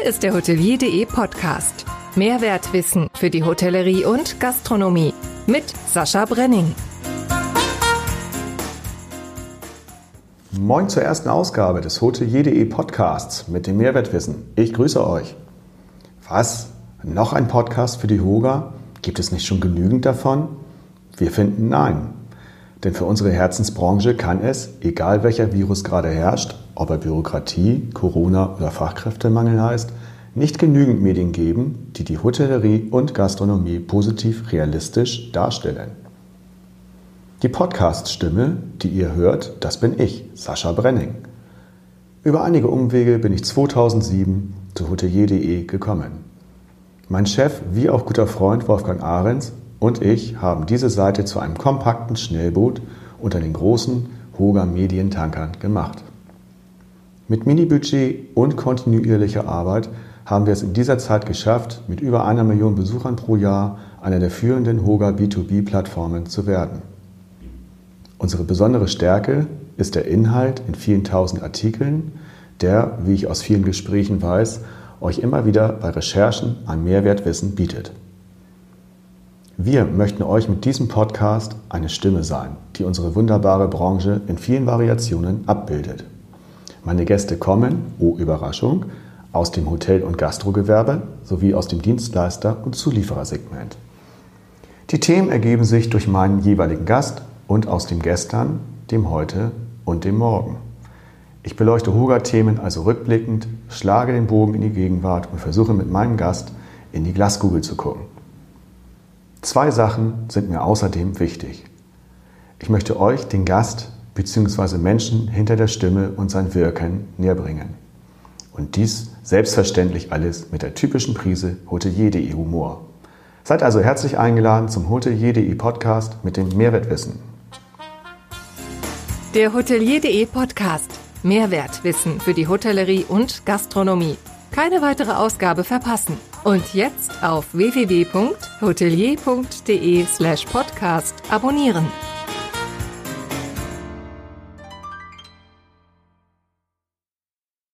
Hier ist der Hotelier.de Podcast. Mehrwertwissen für die Hotellerie und Gastronomie mit Sascha Brenning. Moin zur ersten Ausgabe des Hotelier.de Podcasts mit dem Mehrwertwissen. Ich grüße euch. Was? Noch ein Podcast für die Hoga? Gibt es nicht schon genügend davon? Wir finden nein. Denn für unsere Herzensbranche kann es, egal welcher Virus gerade herrscht, ob er Bürokratie, Corona oder Fachkräftemangel heißt, nicht genügend Medien geben, die die Hotellerie und Gastronomie positiv realistisch darstellen. Die Podcast-Stimme, die ihr hört, das bin ich, Sascha Brenning. Über einige Umwege bin ich 2007 zu hotelier.de gekommen. Mein Chef, wie auch guter Freund Wolfgang Ahrens, und ich haben diese Seite zu einem kompakten Schnellboot unter den großen Hoger Medientankern gemacht. Mit Mini-Budget und kontinuierlicher Arbeit haben wir es in dieser Zeit geschafft, mit über einer Million Besuchern pro Jahr einer der führenden Hoga B2B-Plattformen zu werden. Unsere besondere Stärke ist der Inhalt in vielen tausend Artikeln, der, wie ich aus vielen Gesprächen weiß, euch immer wieder bei Recherchen an Mehrwertwissen bietet. Wir möchten euch mit diesem Podcast eine Stimme sein, die unsere wunderbare Branche in vielen Variationen abbildet. Meine Gäste kommen, oh Überraschung, aus dem Hotel- und Gastrogewerbe sowie aus dem Dienstleister- und Zulieferersegment. Die Themen ergeben sich durch meinen jeweiligen Gast und aus dem Gestern, dem Heute und dem Morgen. Ich beleuchte Hoga-Themen also rückblickend, schlage den Bogen in die Gegenwart und versuche mit meinem Gast in die Glaskugel zu gucken. Zwei Sachen sind mir außerdem wichtig. Ich möchte euch den Gast bzw. Menschen hinter der Stimme und sein Wirken näherbringen. Und dies selbstverständlich alles mit der typischen Prise Hotelier.de Humor. Seid also herzlich eingeladen zum Hotelier.de Podcast mit dem Mehrwertwissen. Der Hotelier.de Podcast. Mehrwertwissen für die Hotellerie und Gastronomie. Keine weitere Ausgabe verpassen. Und jetzt auf www.hotelier.de slash podcast abonnieren.